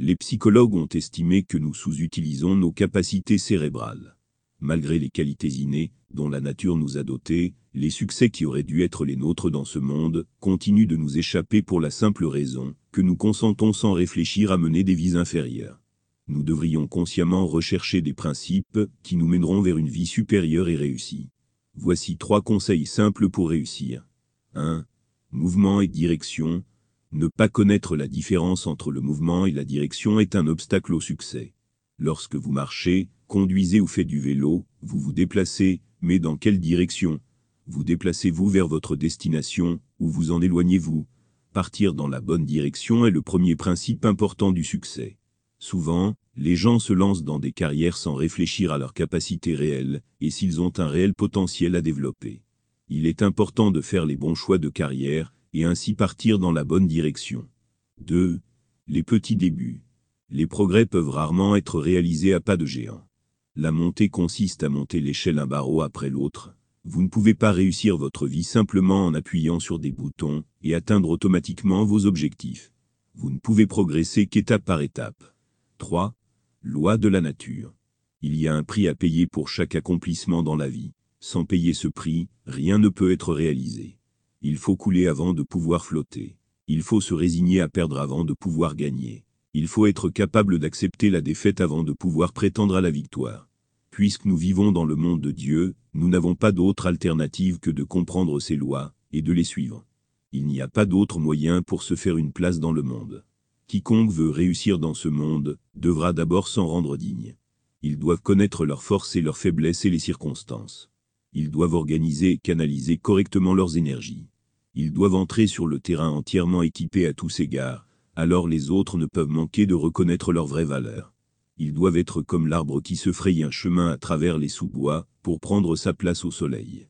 Les psychologues ont estimé que nous sous-utilisons nos capacités cérébrales. Malgré les qualités innées, dont la nature nous a dotés, les succès qui auraient dû être les nôtres dans ce monde, continuent de nous échapper pour la simple raison que nous consentons sans réfléchir à mener des vies inférieures. Nous devrions consciemment rechercher des principes qui nous mèneront vers une vie supérieure et réussie. Voici trois conseils simples pour réussir. 1. Mouvement et direction. Ne pas connaître la différence entre le mouvement et la direction est un obstacle au succès. Lorsque vous marchez, conduisez ou faites du vélo, vous vous déplacez, mais dans quelle direction? Vous déplacez-vous vers votre destination, ou vous en éloignez-vous? Partir dans la bonne direction est le premier principe important du succès. Souvent, les gens se lancent dans des carrières sans réfléchir à leurs capacités réelles, et s'ils ont un réel potentiel à développer. Il est important de faire les bons choix de carrière, et ainsi partir dans la bonne direction. 2. Les petits débuts. Les progrès peuvent rarement être réalisés à pas de géant. La montée consiste à monter l'échelle un barreau après l'autre. Vous ne pouvez pas réussir votre vie simplement en appuyant sur des boutons et atteindre automatiquement vos objectifs. Vous ne pouvez progresser qu'étape par étape. 3. Loi de la nature. Il y a un prix à payer pour chaque accomplissement dans la vie. Sans payer ce prix, rien ne peut être réalisé. Il faut couler avant de pouvoir flotter. Il faut se résigner à perdre avant de pouvoir gagner. Il faut être capable d'accepter la défaite avant de pouvoir prétendre à la victoire. Puisque nous vivons dans le monde de Dieu, nous n'avons pas d'autre alternative que de comprendre ses lois, et de les suivre. Il n'y a pas d'autre moyen pour se faire une place dans le monde. Quiconque veut réussir dans ce monde, devra d'abord s'en rendre digne. Ils doivent connaître leurs forces et leurs faiblesses et les circonstances. Ils doivent organiser et canaliser correctement leurs énergies. Ils doivent entrer sur le terrain entièrement équipés à tous égards, alors les autres ne peuvent manquer de reconnaître leur vraie valeur. Ils doivent être comme l'arbre qui se fraye un chemin à travers les sous-bois, pour prendre sa place au soleil.